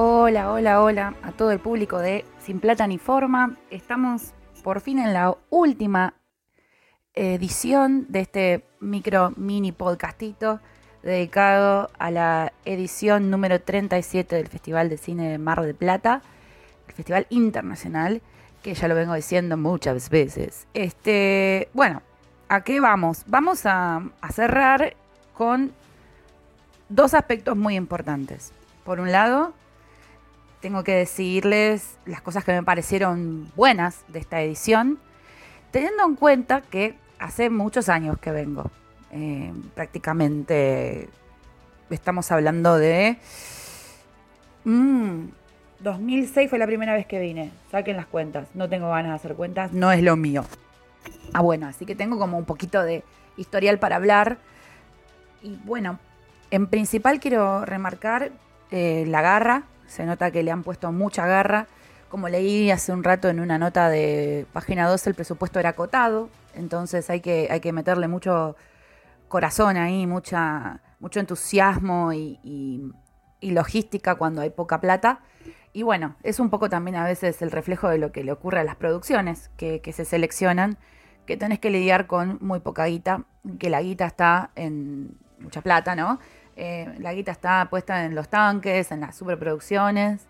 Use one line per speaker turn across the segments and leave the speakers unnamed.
Hola, hola, hola a todo el público de Sin Plata ni Forma. Estamos por fin en la última edición de este micro mini podcastito dedicado a la edición número 37 del Festival de Cine de Mar del Plata, el Festival Internacional, que ya lo vengo diciendo muchas veces. Este, bueno, ¿a qué vamos? Vamos a, a cerrar con dos aspectos muy importantes. Por un lado, tengo que decirles las cosas que me parecieron buenas de esta edición, teniendo en cuenta que hace muchos años que vengo. Eh, prácticamente estamos hablando de... 2006 mm, fue la primera vez que vine. Saquen las cuentas. No tengo ganas de hacer cuentas. No es lo mío. Ah, bueno, así que tengo como un poquito de historial para hablar. Y bueno, en principal quiero remarcar eh, la garra se nota que le han puesto mucha garra. Como leí hace un rato en una nota de página 12, el presupuesto era acotado, entonces hay que, hay que meterle mucho corazón ahí, mucha, mucho entusiasmo y, logística cuando hay poca plata. Y bueno, es un poco también a veces el reflejo de lo que le ocurre a las producciones que, que se seleccionan, que tenés que lidiar con muy poca guita, que la guita está en mucha plata, ¿no? Eh, la guita está puesta en los tanques, en las superproducciones.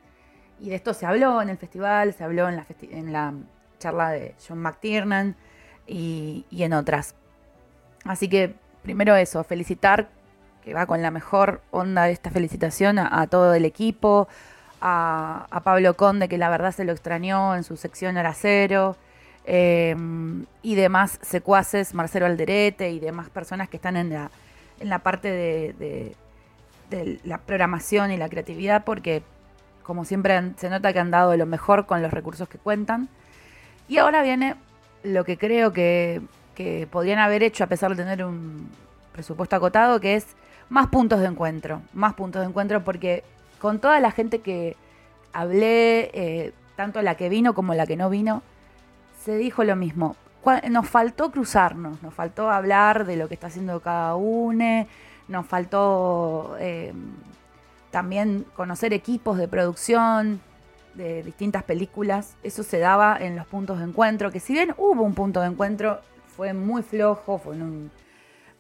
Y de esto se habló en el festival, se habló en la, charla de John McTiernan y, en otras. Así que primero eso, felicitar, que va con la mejor onda de esta felicitación a, todo el equipo, a, Pablo Conde, que la verdad se lo extrañó en su sección Hora Cero, eh, y demás secuaces, Marcelo Alderete y demás personas que están en la en la parte de, la programación y la creatividad, porque como siempre se nota que han dado lo mejor con los recursos que cuentan. Y ahora viene lo que creo que, podrían haber hecho a pesar de tener un presupuesto acotado, que es más puntos de encuentro, más puntos de encuentro, porque con toda la gente que hablé, eh, tanto la que vino como la que no vino, se dijo lo mismo nos faltó cruzarnos, nos faltó hablar de lo que está haciendo cada uno, nos faltó eh, también conocer equipos de producción de distintas películas. Eso se daba en los puntos de encuentro, que si bien hubo un punto de encuentro, fue muy flojo, fue en un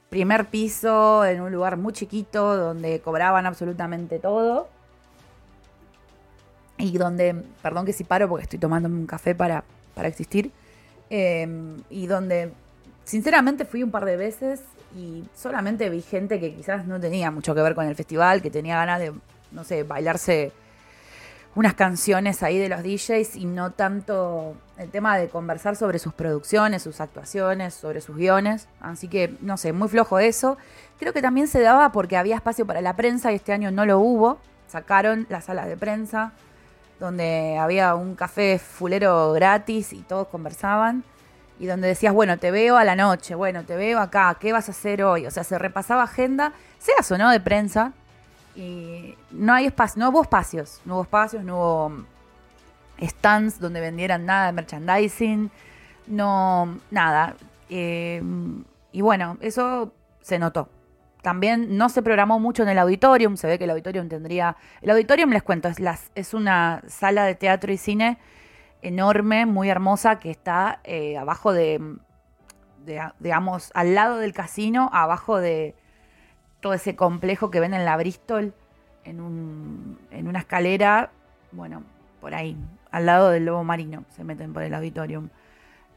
primer piso, en un lugar muy chiquito, donde cobraban absolutamente todo. Y donde, perdón que si paro porque estoy tomándome un café para, para existir Em, y donde sinceramente fui un par de veces y solamente vi gente que quizás no tenía mucho que ver con el festival, que tenía ganas de, no sé, bailarse unas canciones ahí de los DJs y no tanto el tema de conversar sobre sus producciones, sus actuaciones, sobre sus guiones. Así que, no sé, muy flojo eso. Creo que también se daba porque había espacio para la prensa y este año no lo hubo. Sacaron las salas de prensa donde había un café fulero gratis y todos conversaban. Y donde decías, bueno, te veo a la noche, bueno, te veo acá, ¿qué vas a hacer hoy? O sea, se repasaba agenda, sea o no de prensa. Y no hay espacio, no hubo espacios, no hubo espacios, no hubo stands donde vendieran nada de merchandising, no, nada. Eh, y bueno, eso se notó. También no se programó mucho en el auditorium, se ve que el auditorium tendría... El auditorium, les cuento, es, las, es una sala de teatro y cine enorme, muy hermosa, que está eh, abajo de, digamos, al lado del casino, abajo de todo ese complejo que ven en la Bristol, en, un, en una escalera, bueno, por ahí, al lado del lobo marino, se meten por el auditorium.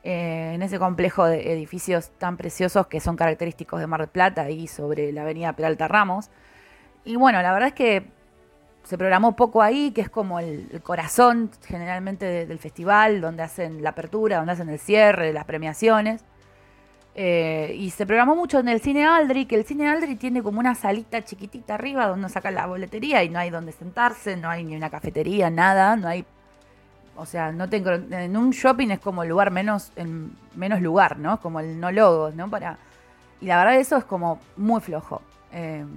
Eh, en ese complejo de edificios tan preciosos que son característicos de Mar del Plata y sobre la avenida Peralta Ramos. Y bueno, la verdad es que se programó poco ahí, que es como el, corazón generalmente del festival, donde hacen la apertura, donde hacen el cierre, las premiaciones. Eh, y se programó mucho en el cine Aldri, que el cine Aldri tiene como una salita chiquitita arriba donde sacan la boletería y no hay donde sentarse, no hay ni una cafetería, nada, no hay o sea, no tengo, en un shopping es como el lugar menos, menos lugar, ¿no? Como el no logo, ¿no? Para, y la verdad eso es como muy flojo. Em,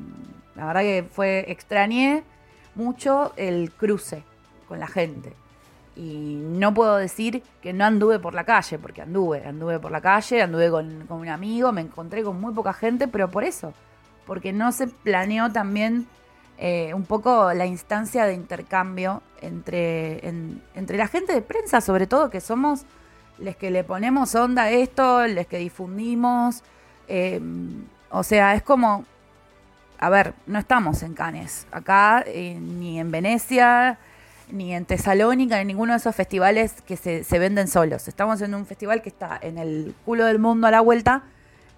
la verdad que fue, extrañé mucho el cruce con la gente. Y no puedo decir que no anduve por la calle, porque anduve, anduve por la calle, anduve con, con un amigo, me encontré con muy poca gente, pero por eso, porque no se planeó también eh, un poco la instancia de intercambio entre, entre la gente de prensa, sobre todo, que somos los que le ponemos onda a esto, los que difundimos. Eh, o sea, es como, a ver, no estamos en Cannes, acá, eh, ni en Venecia, ni en Tesalónica, ni en ninguno de esos festivales que se, se venden solos. Estamos en un festival que está en el culo del mundo a la vuelta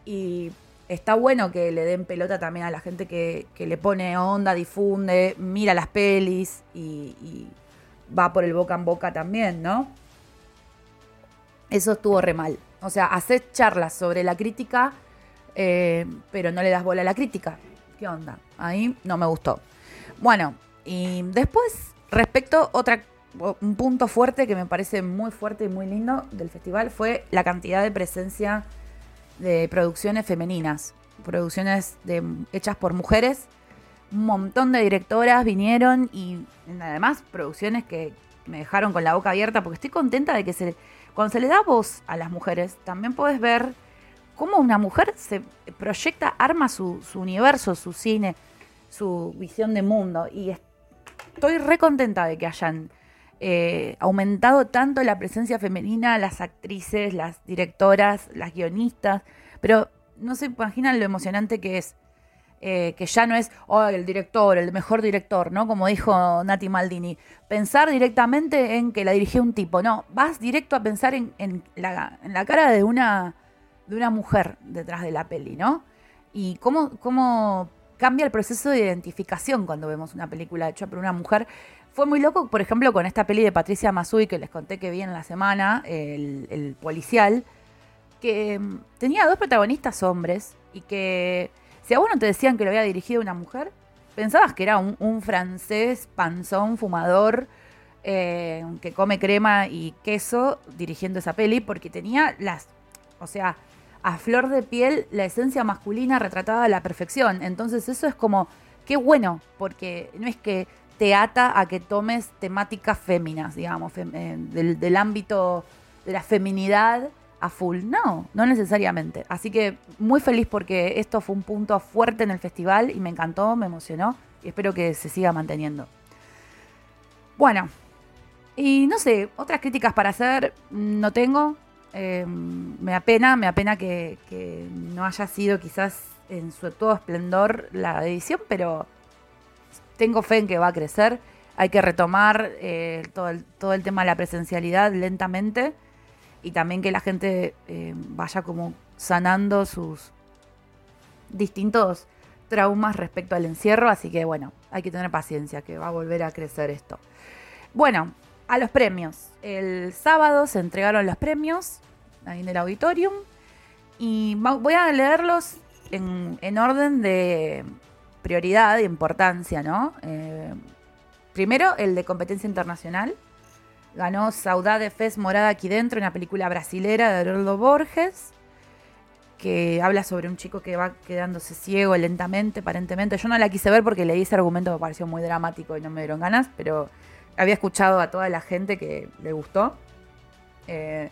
y está bueno que le den pelota también a la gente que, le pone onda, difunde, mira las pelis y, va por el boca en boca también, ¿no? Eso estuvo re mal. O sea, haces charlas sobre la crítica, eh, pero no le das bola a la crítica. ¿Qué onda? Ahí no me gustó. Bueno, y después, respecto otra un punto fuerte que me parece muy fuerte y muy lindo del festival fue la cantidad de presencia de producciones femeninas, producciones hechas por mujeres. Un montón de directoras vinieron y además producciones que me dejaron con la boca abierta porque estoy contenta de que se, cuando se le da voz a las mujeres, también puedes ver cómo una mujer se proyecta, arma su, su universo, su cine, su visión de mundo. Y estoy re contenta de que hayan eh, aumentado tanto la presencia femenina, las actrices, las directoras, las guionistas, pero no se imaginan lo emocionante que es. Eh, que ya no es oh, el director, el mejor director, ¿no? Como dijo Nati Maldini. Pensar directamente en que la dirigió un tipo. No, vas directo a pensar en, la, en la, cara de una, de una mujer detrás de la peli, ¿no? Y cómo, cómo cambia el proceso de identificación cuando vemos una película hecha por una mujer fue muy loco, por ejemplo, con esta peli de Patricia Masui que les conté que vi en la semana, el, policial, que mm, tenía dos protagonistas hombres y que si a vos no te decían que lo había dirigido una mujer, pensabas que era un, francés panzón, fumador, eh, que come crema y queso dirigiendo esa peli, porque tenía las, o sea, a flor de piel la esencia masculina retratada a la perfección. Entonces eso es como, qué bueno, porque no es que te ata a que tomes temáticas féminas, digamos, eh, del, ámbito de la feminidad a full. No, no necesariamente. Así que muy feliz porque esto fue un punto fuerte en el festival y me encantó, me emocionó y espero que se siga manteniendo. Bueno, y no sé, otras críticas para hacer no tengo. Em, me apena, me apena que, que no haya sido quizás en su todo esplendor la edición, pero tengo fe en que va a crecer. Hay que retomar eh, todo, el, tema de la presencialidad lentamente y también que la gente eh, vaya como sanando sus distintos traumas respecto al encierro. Así que bueno, hay que tener paciencia, que va a volver a crecer esto. Bueno, a los premios. El sábado se entregaron los premios ahí en el auditorium y voy a leerlos en orden de, prioridad, de importancia, ¿no? Eh, primero, el de competencia internacional. Ganó Saudade Fez Morada aquí dentro, una película brasilera de Roldo Borges, que habla sobre un chico que va quedándose ciego lentamente, aparentemente. Yo no la quise ver porque leí ese argumento, me pareció muy dramático y no me dieron ganas, pero había escuchado a toda la gente que le gustó. Eh,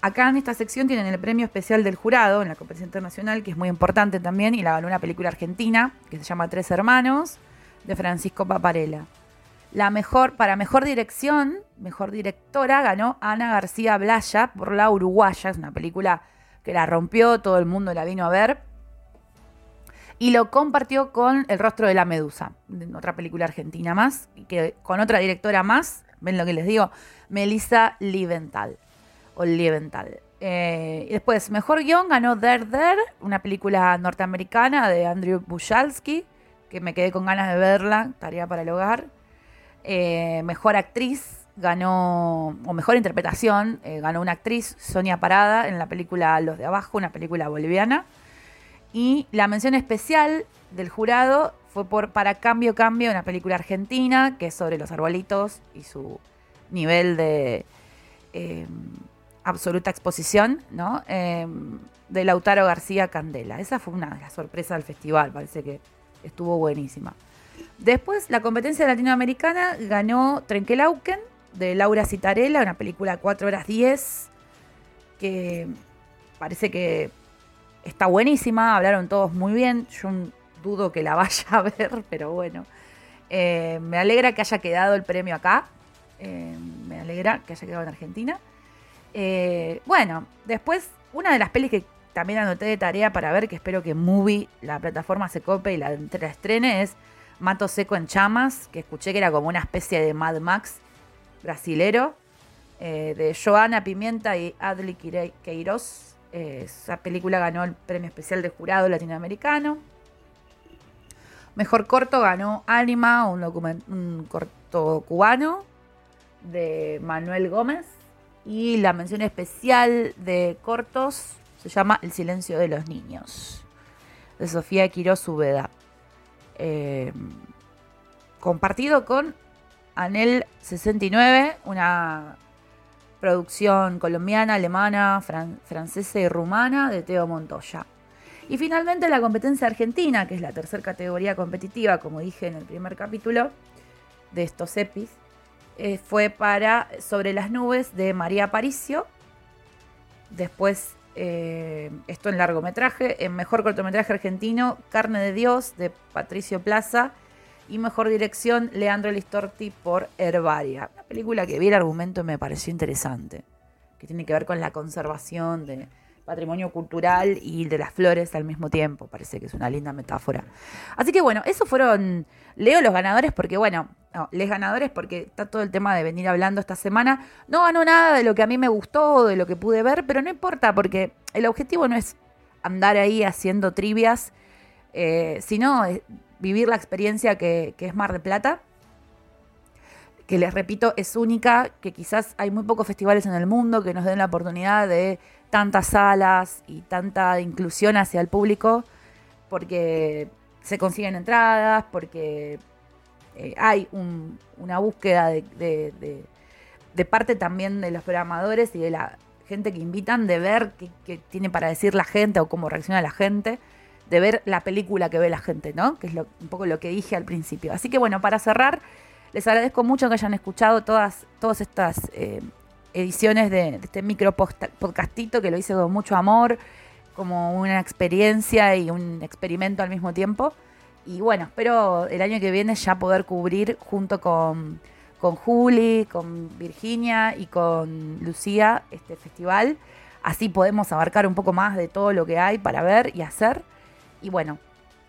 Acá en esta sección tienen el premio especial del jurado en la competencia internacional, que es muy importante también, y la ganó una película argentina que se llama Tres Hermanos, de Francisco Paparella. La mejor, para mejor dirección, mejor directora, ganó Ana García Blaya por La Uruguaya. Es una película que la rompió, todo el mundo la vino a ver. Y lo compartió con El rostro de la medusa, otra película argentina más, que con otra directora más, ven lo que les digo, Melissa Liventhal o Eh, y después, mejor guion ganó Der Der, una película norteamericana de Andrew Buchalski, que me quedé con ganas de verla, tarea para el hogar. Eh, mejor actriz ganó, o mejor interpretación, eh, ganó una actriz, Sonia Parada, en la película Los de Abajo, una película boliviana. Y la mención especial del jurado fue por Para Cambio Cambio, una película argentina, que es sobre los arbolitos y su nivel de absoluta exposición, ¿no? Em, de Lautaro García Candela. Esa fue una de las sorpresas del festival, parece que estuvo buenísima. Después, la competencia latinoamericana ganó Trenkelauken de Laura Citarella, una película 4 horas 10, que parece que está buenísima, hablaron todos muy bien, yo dudo que la vaya a ver, pero bueno. Eh, me alegra que haya quedado el premio acá. Eh, me alegra que haya quedado en Argentina. Eh, bueno, después, una de las pelis que también anoté de tarea para ver, que espero que Movie, la plataforma, se cope y la, estrene, es Mato Seco en Chamas, que escuché que era como una especie de Mad Max brasilero, de Joana Pimienta y Adli Queiroz. esa película ganó el premio especial de jurado latinoamericano. Mejor corto ganó Anima, un, un corto cubano de Manuel Gómez. Y la mención especial de cortos se llama El silencio de los niños, de Sofía Quiroz Ubeda. Eh, compartido con Anel 69, una producción colombiana, alemana, francesa y rumana de Teo Montoya. Y finalmente la competencia argentina, que es la tercera categoría competitiva, como dije en el primer capítulo de estos EPIs, eh, fue para Sobre las nubes de María Paricio. Después, eh, esto en largometraje, en mejor cortometraje argentino, Carne de Dios de Patricio Plaza. Y mejor dirección, Leandro Listorti por Herbaria. Una película que vi el argumento me pareció interesante, que tiene que ver con la conservación de, patrimonio cultural y de las flores al mismo tiempo. Parece que es una linda metáfora. Así que bueno, esos fueron, leo los ganadores porque bueno, no, les ganadores porque está todo el tema de venir hablando esta semana. No ganó nada de lo que a mí me gustó, de lo que pude ver, pero no importa porque el objetivo no es andar ahí haciendo trivias, eh, sino vivir la experiencia que, que es Mar de Plata que les repito es única, que quizás hay muy pocos festivales en el mundo que nos den la oportunidad de tantas salas y tanta inclusión hacia el público, porque se consiguen entradas, porque eh, hay una búsqueda de, parte también de los programadores y de la gente que invitan de ver qué, tiene para decir la gente o cómo reacciona la gente, de ver la película que ve la gente, ¿no? Que es un poco lo que dije al principio. Así que bueno, para cerrar, les agradezco mucho que hayan escuchado todas, todas estas eh, ediciones de, este micro podcastito que lo hice con mucho amor, como una experiencia y un experimento al mismo tiempo. Y bueno, espero el año que viene ya poder cubrir junto con, con Juli, con Virginia y con Lucía este festival. Así podemos abarcar un poco más de todo lo que hay para ver y hacer. Y bueno,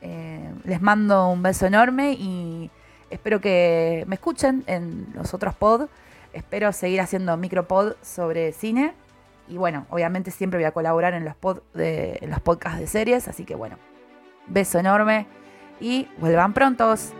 eh, les mando un beso enorme y espero que me escuchen en los otros pods. Espero seguir haciendo micropod sobre cine. Y bueno, obviamente siempre voy a colaborar en los, pod de, en los podcasts de series. Así que bueno, beso enorme y vuelvan prontos.